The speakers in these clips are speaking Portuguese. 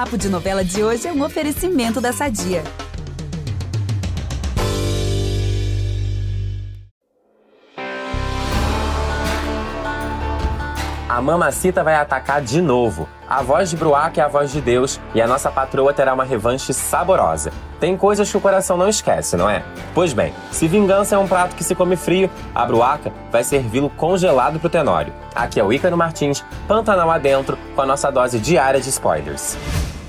Papo de Novela de hoje é um oferecimento da Sadia. A mamacita vai atacar de novo. A voz de Bruaca é a voz de Deus e a nossa patroa terá uma revanche saborosa. Tem coisas que o coração não esquece, não é? Pois bem, se vingança é um prato que se come frio, a Bruaca vai servi-lo congelado pro Tenório. Aqui é o Ícaro Martins, Pantanal adentro, com a nossa dose diária de spoilers.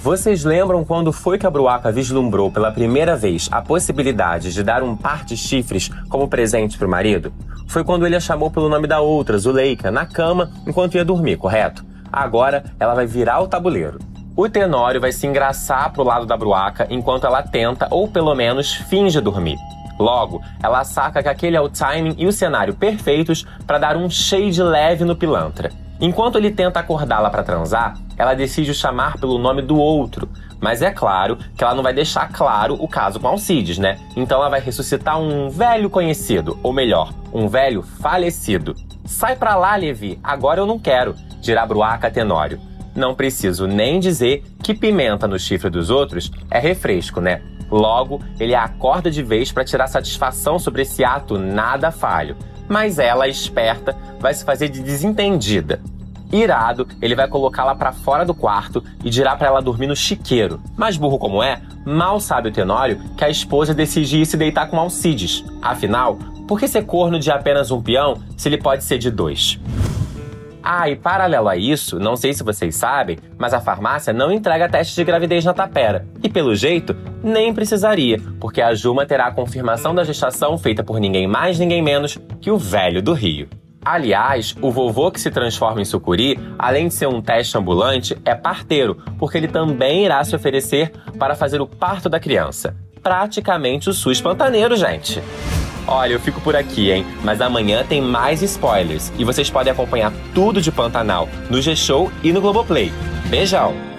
Vocês lembram quando foi que a Bruaca vislumbrou pela primeira vez a possibilidade de dar um par de chifres como presente pro marido? foi quando ele a chamou pelo nome da outra, Zuleika, na cama enquanto ia dormir, correto? Agora ela vai virar o tabuleiro. O Tenório vai se engraçar pro lado da Bruaca enquanto ela tenta, ou pelo menos finge dormir. Logo, ela saca que aquele é o timing e o cenário perfeitos para dar um shade leve no pilantra. Enquanto ele tenta acordá-la para transar, ela decide o chamar pelo nome do outro. Mas é claro que ela não vai deixar claro o caso com Alcides, né? Então ela vai ressuscitar um velho conhecido, ou melhor, um velho falecido. Sai pra lá, Levi, agora eu não quero, dirá Bruaca Tenório. Não preciso nem dizer que pimenta no chifre dos outros é refresco, né? Logo, ele acorda de vez para tirar satisfação sobre esse ato nada falho mas ela, esperta, vai se fazer de desentendida. Irado, ele vai colocá-la para fora do quarto e dirá para ela dormir no chiqueiro. Mas burro como é, mal sabe o Tenório que a esposa decide ir se deitar com Alcides. Afinal, por que ser corno de apenas um peão se ele pode ser de dois? Ah, e paralelo a isso, não sei se vocês sabem, mas a farmácia não entrega teste de gravidez na tapera. E pelo jeito, nem precisaria, porque a Juma terá a confirmação da gestação feita por ninguém mais, ninguém menos que o velho do Rio. Aliás, o vovô que se transforma em sucuri, além de ser um teste ambulante, é parteiro, porque ele também irá se oferecer para fazer o parto da criança. Praticamente o SUS pantaneiro, gente. Olha, eu fico por aqui, hein? Mas amanhã tem mais spoilers e vocês podem acompanhar tudo de Pantanal no G-Show e no Globoplay. Beijão!